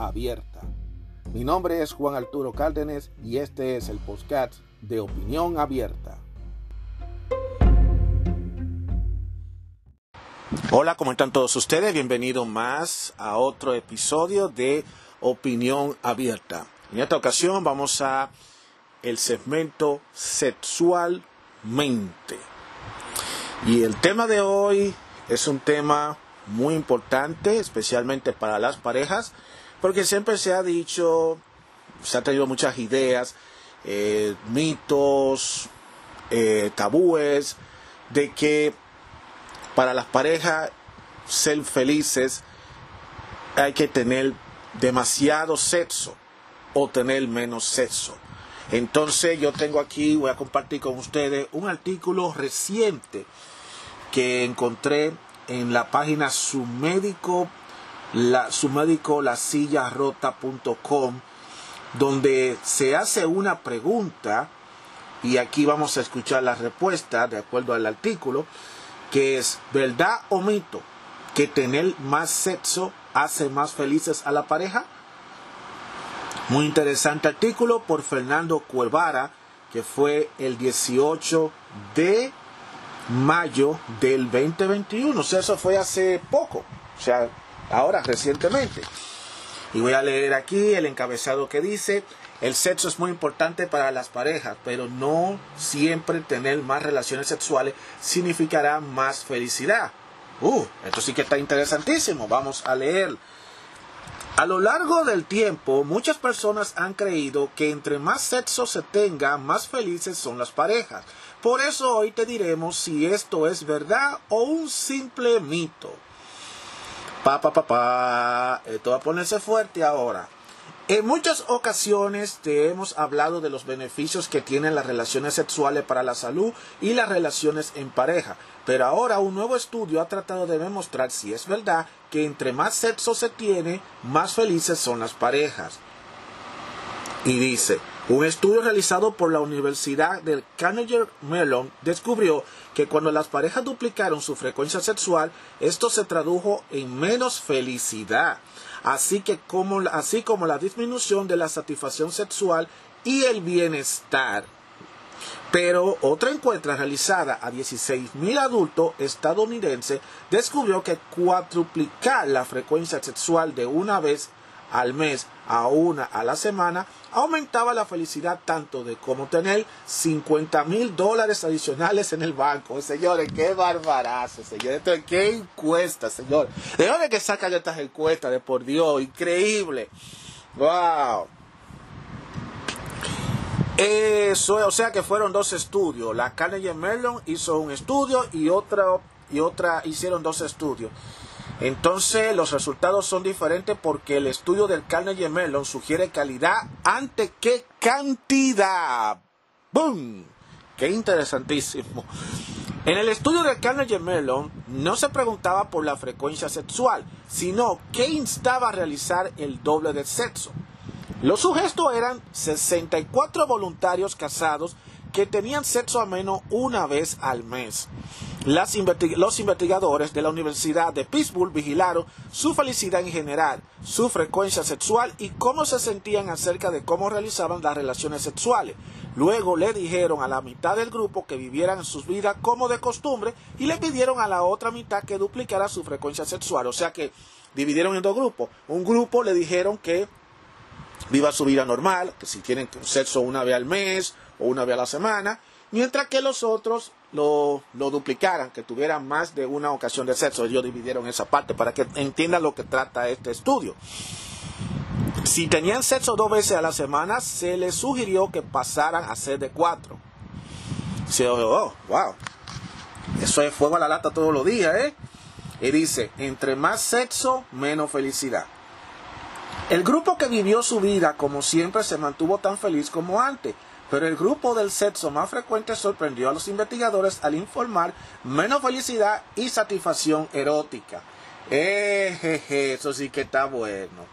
abierta. Mi nombre es Juan Arturo Cárdenas y este es el podcast de Opinión Abierta. Hola, ¿cómo están todos ustedes? Bienvenidos más a otro episodio de Opinión Abierta. En esta ocasión vamos a el segmento sexualmente. Y el tema de hoy es un tema muy importante, especialmente para las parejas, porque siempre se ha dicho, se han tenido muchas ideas, eh, mitos, eh, tabúes, de que para las parejas ser felices hay que tener demasiado sexo o tener menos sexo. Entonces yo tengo aquí, voy a compartir con ustedes un artículo reciente que encontré en la página su médico, la, médico donde se hace una pregunta y aquí vamos a escuchar la respuesta de acuerdo al artículo, que es verdad o mito que tener más sexo hace más felices a la pareja. Muy interesante artículo por Fernando Cuevara, que fue el 18 de mayo del 2021. O sea, eso fue hace poco. O sea, ahora recientemente. Y voy a leer aquí el encabezado que dice, el sexo es muy importante para las parejas, pero no siempre tener más relaciones sexuales significará más felicidad. Uh, esto sí que está interesantísimo. Vamos a leer. A lo largo del tiempo, muchas personas han creído que entre más sexo se tenga, más felices son las parejas. Por eso hoy te diremos si esto es verdad o un simple mito. Pa, pa, pa, pa. Esto va a ponerse fuerte ahora. En muchas ocasiones te hemos hablado de los beneficios que tienen las relaciones sexuales para la salud y las relaciones en pareja, pero ahora un nuevo estudio ha tratado de demostrar si es verdad que entre más sexo se tiene, más felices son las parejas. Y dice, un estudio realizado por la Universidad del Carnegie Mellon descubrió que cuando las parejas duplicaron su frecuencia sexual, esto se tradujo en menos felicidad, así, que como, así como la disminución de la satisfacción sexual y el bienestar. Pero otra encuesta realizada a 16.000 adultos estadounidenses descubrió que cuadruplicar la frecuencia sexual de una vez al mes a una a la semana, aumentaba la felicidad tanto de como tener 50 mil dólares adicionales en el banco. Señores, qué barbarazo, señores. qué encuesta, señor. ¿De dónde que sacan estas encuestas? De por Dios, increíble. Wow. Eso, o sea que fueron dos estudios. La Carnegie Mellon hizo un estudio y otra y otra hicieron dos estudios. Entonces los resultados son diferentes porque el estudio del Carnegie Mellon sugiere calidad antes que cantidad. ¡Bum! ¡Qué interesantísimo! En el estudio del Carnegie Mellon no se preguntaba por la frecuencia sexual, sino qué instaba a realizar el doble de sexo. Los sujetos eran 64 voluntarios casados que tenían sexo a menos una vez al mes los investigadores de la Universidad de Pittsburgh vigilaron su felicidad en general, su frecuencia sexual y cómo se sentían acerca de cómo realizaban las relaciones sexuales. Luego le dijeron a la mitad del grupo que vivieran sus vidas como de costumbre y le pidieron a la otra mitad que duplicara su frecuencia sexual. O sea que dividieron en dos grupos. Un grupo le dijeron que viva su vida normal, que si tienen sexo una vez al mes o una vez a la semana, mientras que los otros lo, duplicaran, que tuvieran más de una ocasión de sexo. Ellos dividieron esa parte para que entiendan lo que trata este estudio. Si tenían sexo dos veces a la semana, se les sugirió que pasaran a ser de cuatro. Se oh, wow. Eso es fuego a la lata todos los días, ¿eh? Y dice, entre más sexo, menos felicidad. El grupo que vivió su vida como siempre se mantuvo tan feliz como antes, pero el grupo del sexo más frecuente sorprendió a los investigadores al informar menos felicidad y satisfacción erótica. Eh, eso sí que está bueno.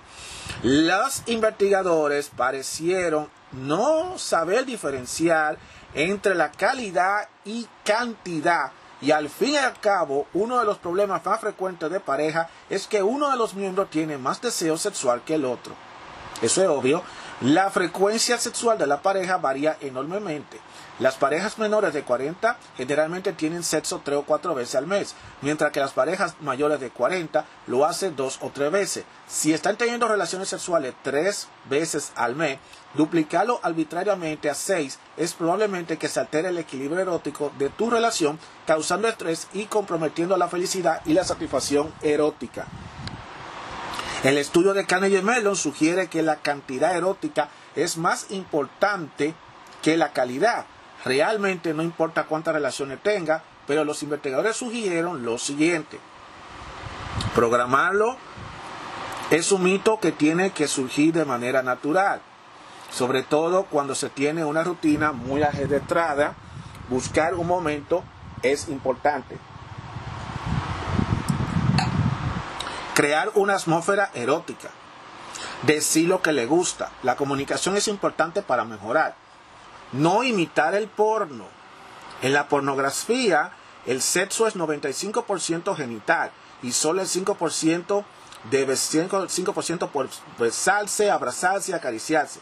Los investigadores parecieron no saber diferenciar entre la calidad y cantidad y al fin y al cabo, uno de los problemas más frecuentes de pareja es que uno de los miembros tiene más deseo sexual que el otro. Eso es obvio. La frecuencia sexual de la pareja varía enormemente. Las parejas menores de 40 generalmente tienen sexo tres o cuatro veces al mes, mientras que las parejas mayores de 40 lo hacen dos o tres veces. Si están teniendo relaciones sexuales tres veces al mes, duplicarlo arbitrariamente a seis es probablemente que se altere el equilibrio erótico de tu relación, causando estrés y comprometiendo la felicidad y la satisfacción erótica. El estudio de Carnegie Mellon sugiere que la cantidad erótica es más importante que la calidad. Realmente no importa cuántas relaciones tenga, pero los investigadores sugirieron lo siguiente. Programarlo es un mito que tiene que surgir de manera natural, sobre todo cuando se tiene una rutina muy ajetreada, buscar un momento es importante. Crear una atmósfera erótica. Decir lo que le gusta. La comunicación es importante para mejorar. No imitar el porno. En la pornografía, el sexo es 95% genital y solo el 5% debe 5% por besarse, abrazarse y acariciarse.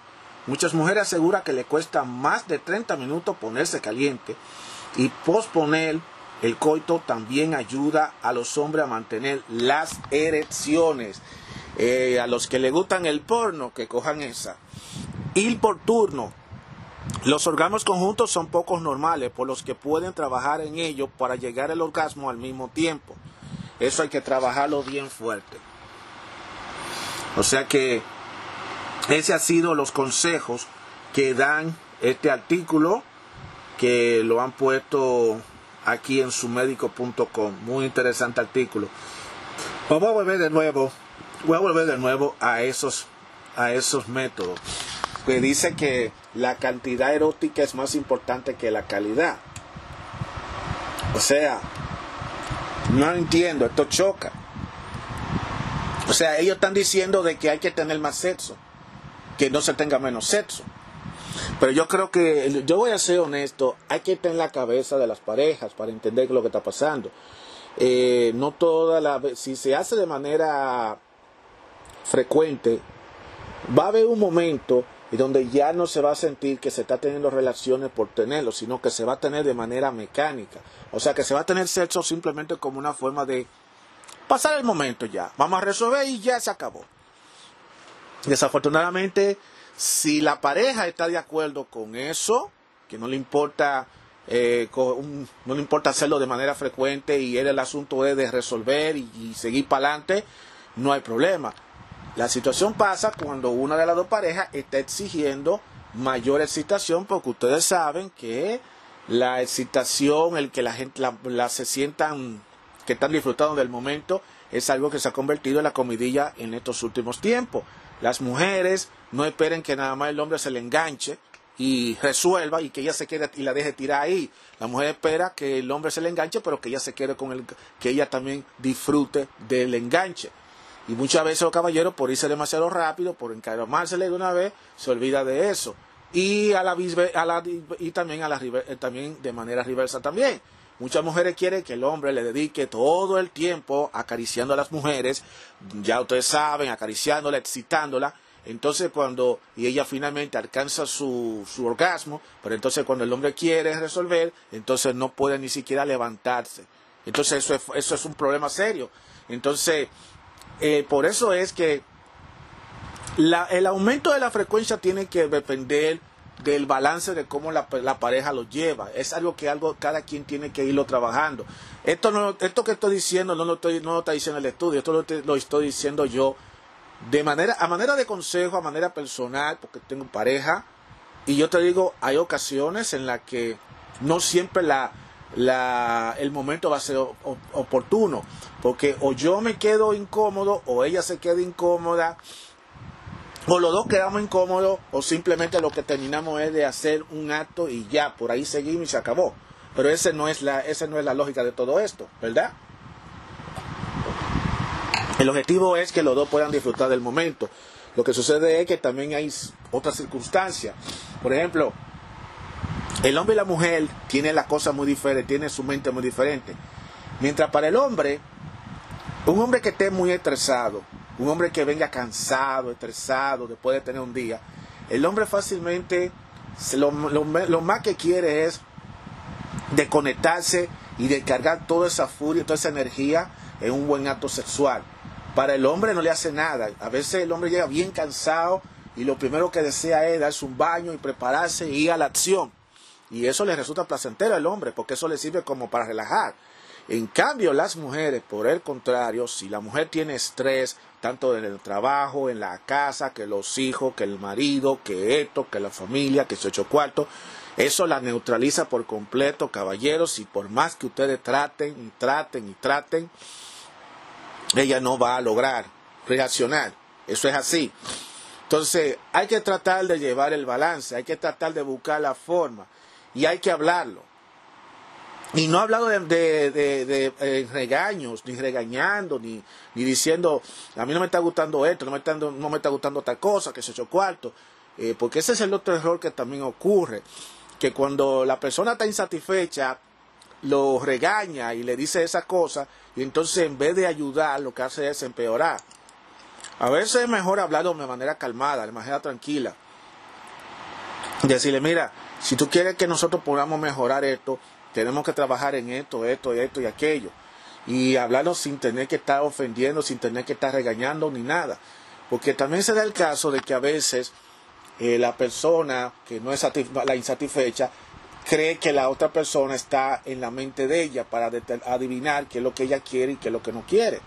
Muchas mujeres aseguran que le cuesta más de 30 minutos ponerse caliente y posponer el coito también ayuda a los hombres a mantener las erecciones. Eh, a los que le gustan el porno, que cojan esa. Ir por turno, los orgasmos conjuntos son pocos normales, por los que pueden trabajar en ello para llegar al orgasmo al mismo tiempo. Eso hay que trabajarlo bien fuerte. O sea que ese ha sido los consejos que dan este artículo que lo han puesto aquí en sumedico.com. Muy interesante artículo. Vamos a volver de nuevo. Voy a volver de nuevo a esos a esos métodos que dice que la cantidad erótica es más importante que la calidad. O sea, no entiendo, esto choca. O sea, ellos están diciendo de que hay que tener más sexo, que no se tenga menos sexo. Pero yo creo que, yo voy a ser honesto, hay que tener la cabeza de las parejas para entender lo que está pasando. Eh, no toda la, si se hace de manera frecuente, va a haber un momento donde ya no se va a sentir que se está teniendo relaciones por tenerlo, sino que se va a tener de manera mecánica. O sea, que se va a tener sexo simplemente como una forma de pasar el momento ya. Vamos a resolver y ya se acabó. Desafortunadamente, si la pareja está de acuerdo con eso, que no le importa eh, no le importa hacerlo de manera frecuente y el asunto es de resolver y seguir para adelante, no hay problema. La situación pasa cuando una de las dos parejas está exigiendo mayor excitación porque ustedes saben que la excitación, el que la gente la, se sientan que están disfrutando del momento es algo que se ha convertido en la comidilla en estos últimos tiempos. Las mujeres no esperen que nada más el hombre se le enganche y resuelva y que ella se quede y la deje tirar ahí. La mujer espera que el hombre se le enganche, pero que ella se quede con el que ella también disfrute del enganche. Y muchas veces los caballeros, por irse demasiado rápido, por encaramársele de una vez, se olvida de eso. Y, a la, a la, y también, a la, eh, también de manera reversa también. Muchas mujeres quieren que el hombre le dedique todo el tiempo acariciando a las mujeres, ya ustedes saben, acariciándola, excitándola. Entonces cuando, y ella finalmente alcanza su, su orgasmo, pero entonces cuando el hombre quiere resolver, entonces no puede ni siquiera levantarse. Entonces eso es, eso es un problema serio. Entonces, eh, por eso es que el aumento de la frecuencia tiene que depender del balance de cómo la, pareja lo lleva. Es algo que algo cada quien tiene que irlo trabajando. Esto no, esto que estoy diciendo no lo estoy, no lo está diciendo el estudio, esto lo, lo, estoy diciendo yo de manera, a manera de consejo, a manera personal, porque tengo pareja. Y yo te digo, hay ocasiones en las que no siempre la, la, el momento va a ser oportuno. Porque o yo me quedo incómodo o ella se queda incómoda o los dos quedamos incómodos o simplemente lo que terminamos es de hacer un acto y ya, por ahí seguimos y se acabó. Pero ese no es la, esa no es la lógica de todo esto, ¿verdad? El objetivo es que los dos puedan disfrutar del momento. Lo que sucede es que también hay otras circunstancias. Por ejemplo, el hombre y la mujer tienen la cosa muy diferente, tienen su mente muy diferente. Mientras para el hombre, un hombre que esté muy estresado, un hombre que venga cansado, estresado, después de tener un día, el hombre fácilmente lo, lo, más que quiere es desconectarse y descargar toda esa furia, toda esa energía en un buen acto sexual. Para el hombre no le hace nada. A veces el hombre llega bien cansado y lo primero que desea es darse un baño y prepararse y ir a la acción. Y eso le resulta placentero al hombre porque eso le sirve como para relajar. En cambio, las mujeres, por el contrario, si la mujer tiene estrés, tanto en el trabajo, en la casa, que los hijos, que el marido, que esto, que la familia, que se ocho cuartos, eso la neutraliza por completo, caballeros, y por más que ustedes traten y traten y traten, ella no va a lograr reaccionar. Eso es así. Entonces, hay que tratar de llevar el balance, hay que tratar de buscar la forma y hay que hablarlo. Y no he hablado de, de, eh, regaños, ni regañando, ni, ni, diciendo, a mí no me está gustando esto, no me está, no me está gustando tal cosa, que se echó cuarto. Eh, porque ese es el otro error que también ocurre, que cuando la persona está insatisfecha, lo regaña y le dice esa cosa, y entonces en vez de ayudar, lo que hace es empeorar. A veces es mejor hablarlo de manera calmada, de manera tranquila. Decirle, mira, si tú quieres que nosotros podamos mejorar esto, tenemos que trabajar en esto, esto, esto y aquello. Y hablarlo sin tener que estar ofendiendo, sin tener que estar regañando ni nada. Porque también se da el caso de que a veces eh, la persona que no es la insatisfecha cree que la otra persona está en la mente de ella para adivinar qué es lo que ella quiere y qué es lo que no quiere.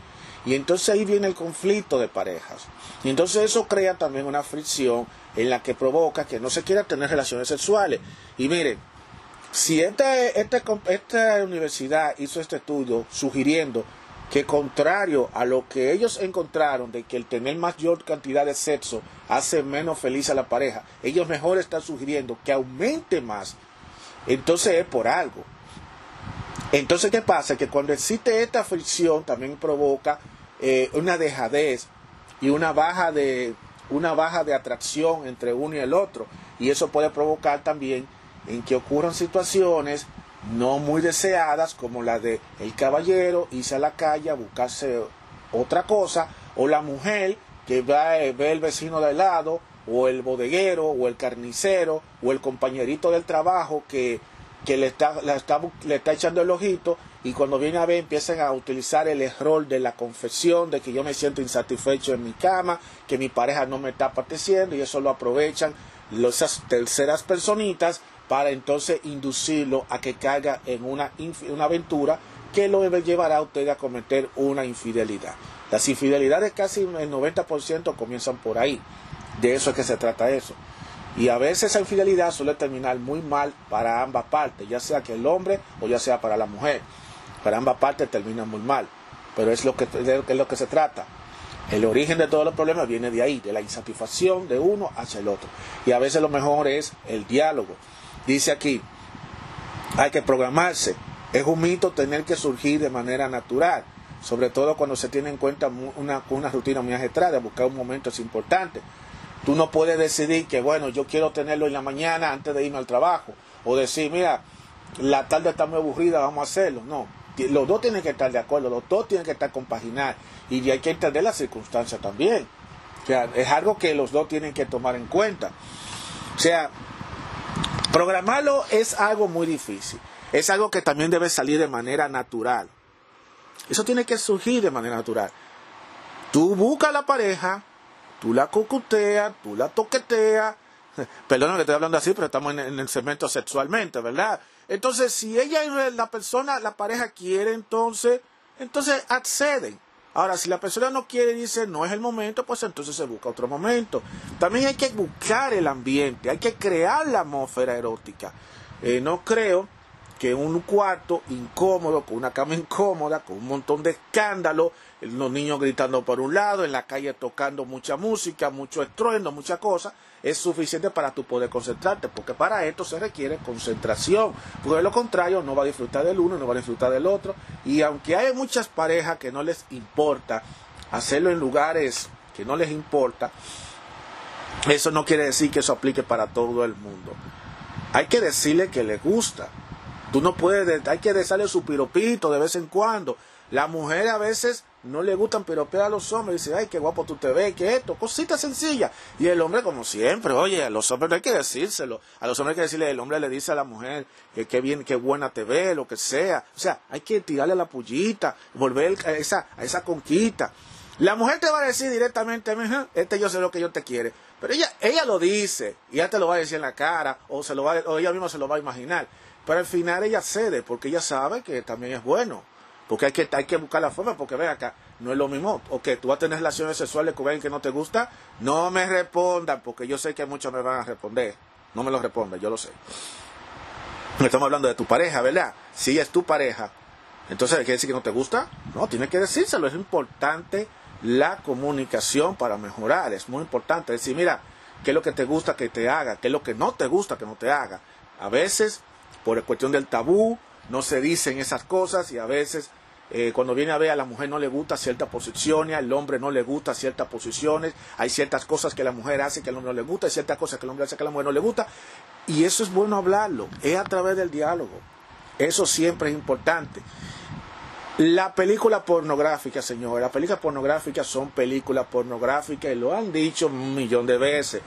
Y entonces ahí viene el conflicto de parejas. Y entonces eso crea también una fricción en la que provoca que no se quiera tener relaciones sexuales. Y miren, si esta, esta, esta universidad hizo este estudio sugiriendo que contrario a lo que ellos encontraron de que el tener mayor cantidad de sexo hace menos feliz a la pareja, ellos mejor están sugiriendo que aumente más. Entonces es por algo. Entonces, ¿qué pasa? Que cuando existe esta fricción también provoca eh, una dejadez y una baja de una baja de atracción entre uno y el otro. Y eso puede provocar también en que ocurran situaciones no muy deseadas como la de el caballero irse a la calle a buscarse otra cosa o la mujer que va, ve el vecino de al lado o el bodeguero o el carnicero o el compañerito del trabajo que, que le, está, le, está, le está echando el ojito y cuando viene a ver empiezan a utilizar el error de la confesión de que yo me siento insatisfecho en mi cama, que mi pareja no me está apeteciendo y eso lo aprovechan esas terceras personitas para entonces inducirlo a que caiga en una, una aventura que lo llevará a usted a cometer una infidelidad. Las infidelidades casi el 90% comienzan por ahí. De eso es que se trata eso. Y a veces esa infidelidad suele terminar muy mal para ambas partes, ya sea que el hombre o ya sea para la mujer. Para ambas partes termina muy mal. Pero es lo que, es lo que se trata. El origen de todos los problemas viene de ahí, de la insatisfacción de uno hacia el otro. Y a veces lo mejor es el diálogo. Dice aquí, hay que programarse. Es un mito tener que surgir de manera natural, sobre todo cuando se tiene en cuenta una, una rutina muy agitada, buscar un momento es importante. Tú no puedes decidir que, bueno, yo quiero tenerlo en la mañana antes de irme al trabajo, o decir, mira, la tarde está muy aburrida, vamos a hacerlo. No, los dos tienen que estar de acuerdo, los dos tienen que estar compaginar y hay que entender las circunstancias también. O sea, es algo que los dos tienen que tomar en cuenta. O sea, Programarlo es algo muy difícil. Es algo que también debe salir de manera natural. Eso tiene que surgir de manera natural. Tú buscas a la pareja, tú la cocuteas, tú la toqueteas. Perdón que estoy hablando así, pero estamos en, el segmento sexualmente, ¿verdad? Entonces, si ella y la persona, la pareja quiere, entonces, entonces acceden. Ahora, si la persona no quiere y dice no es el momento, pues entonces se busca otro momento. También hay que buscar el ambiente, hay que crear la atmósfera erótica. Eh, no creo que un cuarto incómodo, con una cama incómoda, con un montón de escándalo, los niños gritando por un lado, en la calle tocando mucha música, mucho estruendo, mucha cosa, es suficiente para tú poder concentrarte, porque para esto se requiere concentración, porque de lo contrario no va a disfrutar del uno, no va a disfrutar del otro, y aunque hay muchas parejas que no les importa hacerlo en lugares que no les importa, eso no quiere decir que eso aplique para todo el mundo. Hay que decirle que le gusta. Tú no puedes, hay que dejarle su piropito de vez en cuando. La mujer a veces no le gustan piropear a los hombres. Dice, ay, qué guapo tú te ves, que esto, cosita sencilla. Y el hombre, como siempre, oye, a los hombres no hay que decírselo. A los hombres hay que decirle, el hombre le dice a la mujer que qué bien, qué buena te ve, lo que sea. O sea, hay que tirarle la pullita, volver a esa, a esa conquista. La mujer te va a decir directamente, este yo sé lo que yo te quiere. Pero ella, ella lo dice, y ella te lo va a decir en la cara, o, se lo va, o ella misma se lo va a imaginar. Pero al final ella cede, porque ella sabe que también es bueno. Porque hay que, hay que buscar la forma, porque ve acá, no es lo mismo. O que tú vas a tener relaciones sexuales con alguien que no te gusta, no me respondan, porque yo sé que muchos me van a responder. No me lo respondan, yo lo sé. Estamos hablando de tu pareja, ¿verdad? Si es tu pareja, entonces, ¿quiere decir que no te gusta? No, tiene que decírselo. Es importante la comunicación para mejorar. Es muy importante decir, mira, qué es lo que te gusta que te haga, qué es lo que no te gusta que no te haga. A veces, por cuestión del tabú, no se dicen esas cosas y a veces eh, cuando viene a ver a la mujer no le gusta ciertas posiciones, al hombre no le gusta ciertas posiciones, hay ciertas cosas que la mujer hace que al hombre no le gusta, hay ciertas cosas que el hombre hace que a la mujer no le gusta, y eso es bueno hablarlo, es a través del diálogo, eso siempre es importante. La película pornográfica, señores, las películas pornográficas son películas pornográficas y lo han dicho un millón de veces.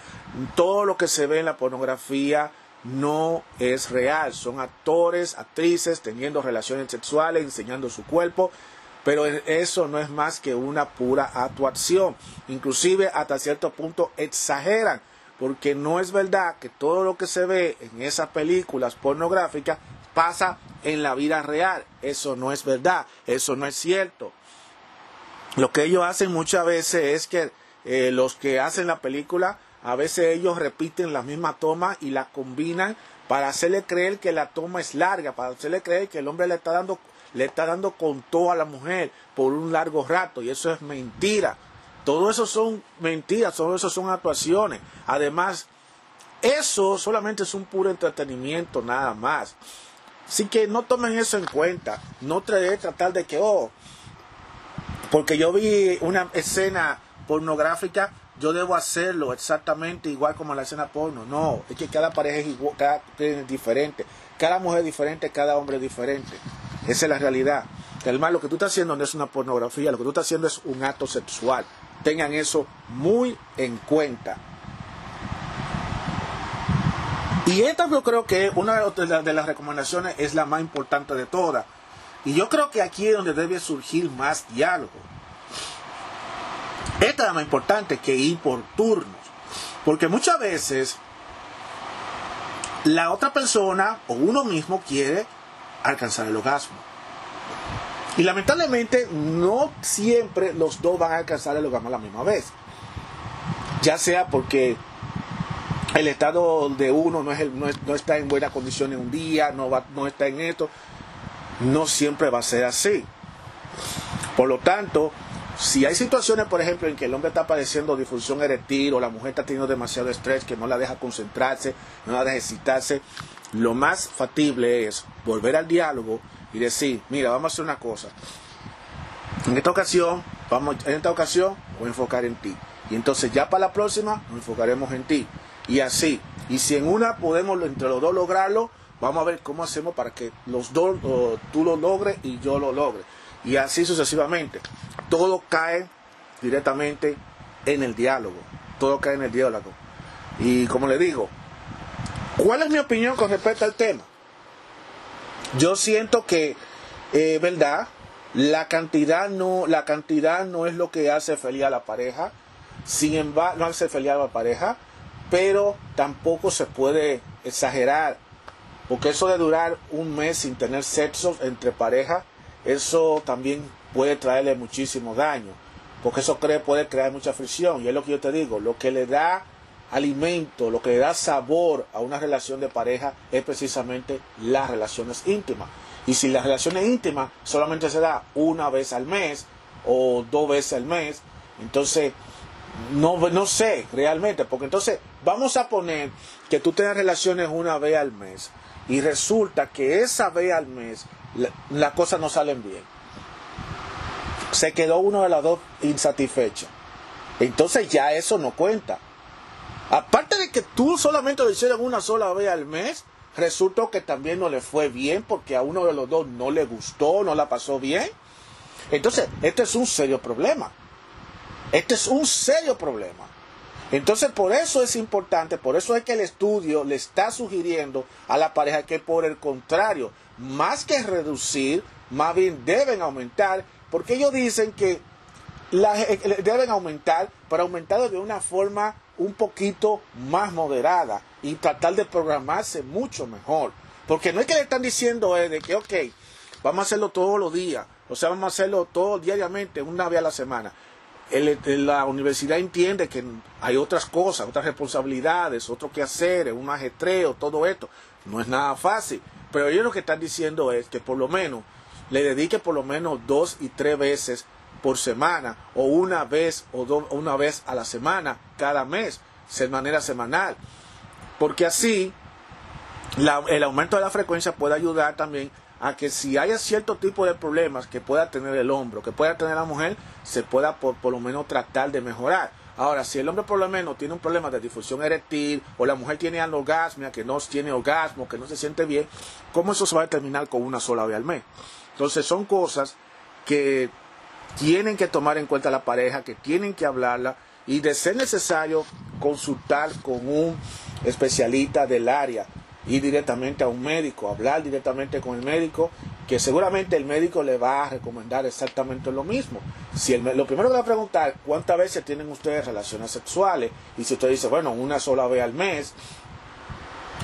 Todo lo que se ve en la pornografía no es real. Son actores, actrices teniendo relaciones sexuales, enseñando su cuerpo, pero eso no es más que una pura actuación. Inclusive hasta cierto punto exageran, porque no es verdad que todo lo que se ve en esas películas pornográficas pasa en la vida real. Eso no es verdad, eso no es cierto. Lo que ellos hacen muchas veces es que eh, los que hacen la película, a veces ellos repiten la misma toma y la combinan para hacerle creer que la toma es larga, para hacerle creer que el hombre le está dando, le está dando con todo a la mujer por un largo rato y eso es mentira. Todo eso son mentiras, todo eso son actuaciones. Además, eso solamente es un puro entretenimiento nada más. Así que no tomen eso en cuenta. No traté tratar de que, oh, porque yo vi una escena pornográfica, yo debo hacerlo exactamente igual como la escena porno. No, es que cada pareja es, igual, cada, es diferente. Cada mujer es diferente, cada hombre es diferente. Esa es la realidad. Además, lo que tú estás haciendo no es una pornografía, lo que tú estás haciendo es un acto sexual. Tengan eso muy en cuenta. Y esta yo creo que una de las recomendaciones es la más importante de todas. Y yo creo que aquí es donde debe surgir más diálogo. Esta es la más importante que ir por turnos. Porque muchas veces la otra persona o uno mismo quiere alcanzar el orgasmo. Y lamentablemente no siempre los dos van a alcanzar el orgasmo a la misma vez. Ya sea porque el estado de uno no, es el, no, está en buena condición en un día, no, va, no está en esto, no siempre va a ser así. Por lo tanto, si hay situaciones, por ejemplo, en que el hombre está padeciendo disfunción eréctil o la mujer está teniendo demasiado estrés que no la deja concentrarse, no la deja excitarse, lo más factible es volver al diálogo y decir, mira, vamos a hacer una cosa. En esta ocasión, vamos, en esta ocasión voy a enfocar en ti. Y entonces ya para la próxima nos enfocaremos en ti y así. Y si en una podemos entre los dos lograrlo, vamos a ver cómo hacemos para que los dos, tú lo logres y yo lo logre. Y así sucesivamente. Todo cae directamente en el diálogo. Todo cae en el diálogo. Y como le digo, ¿cuál es mi opinión con respecto al tema? Yo siento que, eh, ¿verdad? La cantidad no, la cantidad no es lo que hace feliz a la pareja. Sin embargo, no hace feliz a la pareja pero tampoco se puede exagerar, porque eso de durar un mes sin tener sexo entre parejas, eso también puede traerle muchísimo daño, porque eso puede crear mucha fricción, y es lo que yo te digo, lo que le da alimento, lo que le da sabor a una relación de pareja es precisamente las relaciones íntimas. Y si las relaciones íntimas solamente se da una vez al mes o dos veces al mes, entonces no, no sé realmente, porque entonces vamos a poner que tú tengas relaciones una vez al mes y resulta que esa vez al mes las cosas no salen bien. Se quedó uno de las dos insatisfecha. Entonces ya eso no cuenta. Aparte de que tú solamente lo hicieron una sola vez al mes, resultó que también no le fue bien porque a uno de los dos no le gustó, no la pasó bien. Entonces, este es un serio problema. Este es un serio problema. Entonces, por eso es importante, por eso es que el estudio le está sugiriendo a la pareja que por el contrario, más que reducir, más bien deben aumentar, porque ellos dicen que eh, deben aumentar, pero aumentar de una forma un poquito más moderada y tratar de programarse mucho mejor. Porque no es que le están diciendo es de que, ok, vamos a hacerlo todos los días, o sea, vamos a hacerlo todo diariamente, una vez a la semana. La universidad entiende que hay otras cosas, otras responsabilidades, otro que hacer, un ajetreo, todo esto. No es nada fácil. Pero ellos lo que están diciendo es que por lo menos le dedique por lo menos dos y tres veces por semana o una vez o una vez a la semana cada mes, de manera semanal. Porque así el aumento de la frecuencia puede ayudar también a que si haya cierto tipo de problemas que pueda tener el hombro, que pueda tener la mujer, se pueda por, lo menos tratar de mejorar. Ahora, si el hombre por lo menos tiene un problema de difusión eréctil o la mujer tiene anorgasmia, que no tiene orgasmo, que no se siente bien, ¿cómo eso se va a determinar con una sola vez al mes? Entonces son cosas que tienen que tomar en cuenta la pareja, que tienen que hablarla y de ser necesario consultar con un especialista del área, ir directamente a un médico, hablar directamente con el médico, que seguramente el médico le va a recomendar exactamente lo mismo. Si lo primero que va a preguntar, ¿cuántas veces tienen ustedes relaciones sexuales? Y si usted dice, bueno, una sola vez al mes,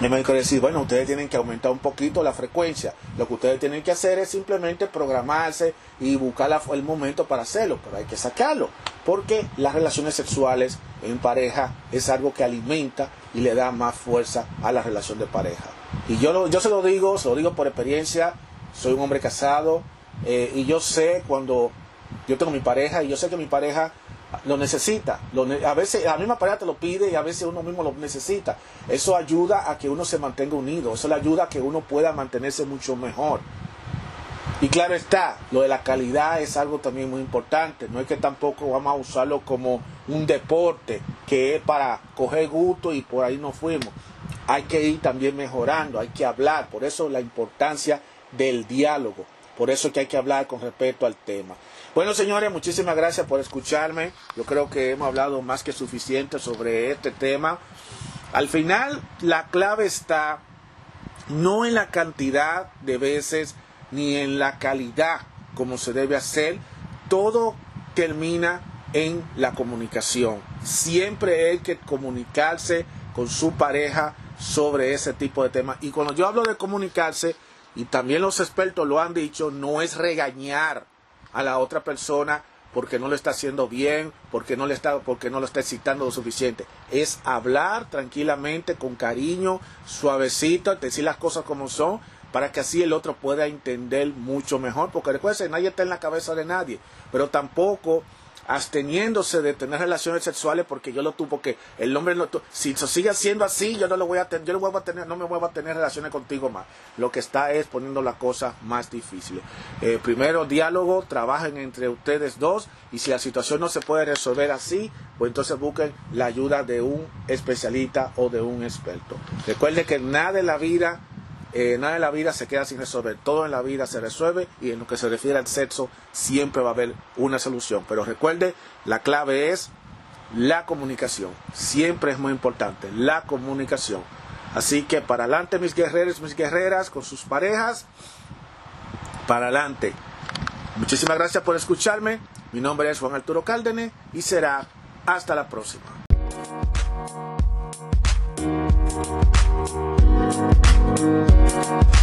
el médico decir, bueno, ustedes tienen que aumentar un poquito la frecuencia. Lo que ustedes tienen que hacer es simplemente programarse y buscar el momento para hacerlo, pero hay que sacarlo, porque las relaciones sexuales en pareja es algo que alimenta y le da más fuerza a la relación de pareja. Y yo, yo se lo digo, se lo digo por experiencia, soy un hombre casado eh, y yo sé cuando yo tengo mi pareja y yo sé que mi pareja lo necesita. a veces la misma pareja te lo pide y a veces uno mismo lo necesita. Eso ayuda a que uno se mantenga unido, eso le ayuda a que uno pueda mantenerse mucho mejor. Y claro está, lo de la calidad es algo también muy importante. No es que tampoco vamos a usarlo como un deporte que es para coger gusto y por ahí nos fuimos. Hay que ir también mejorando, hay que hablar. Por eso la importancia del diálogo. Por eso es que hay que hablar con respecto al tema. Bueno, señores, muchísimas gracias por escucharme. Yo creo que hemos hablado más que suficiente sobre este tema. Al final, la clave está no en la cantidad de veces ni en la calidad como se debe hacer. Todo termina en la comunicación. Siempre hay que comunicarse con su pareja sobre ese tipo de temas. Y cuando yo hablo de comunicarse, y también los expertos lo han dicho, no es regañar a la otra persona porque no lo está haciendo bien, porque no, le está, porque no lo está excitando lo suficiente. Es hablar tranquilamente, con cariño, suavecito, decir las cosas como son, para que así el otro pueda entender mucho mejor. Porque recuerden, nadie está en la cabeza de nadie, pero tampoco absteniéndose de tener relaciones sexuales porque yo lo tuve, porque el hombre no si se sigue siendo así, yo no lo voy a tener, yo voy a tener, no me voy a tener relaciones contigo más. Lo que está es poniendo la cosa más difícil. Eh, primero diálogo, trabajen entre ustedes dos y si la situación no se puede resolver así, pues entonces busquen la ayuda de un especialista o de un experto. Recuerden que nada en la vida eh, nada en la vida se queda sin resolver, todo en la vida se resuelve y en lo que se refiere al sexo siempre va a haber una solución. Pero recuerde, la clave es la comunicación, siempre es muy importante, la comunicación. Así que para adelante mis guerreros, mis guerreras, con sus parejas, para adelante. Muchísimas gracias por escucharme. Mi nombre es Juan Arturo Cáldene y será hasta la próxima. Música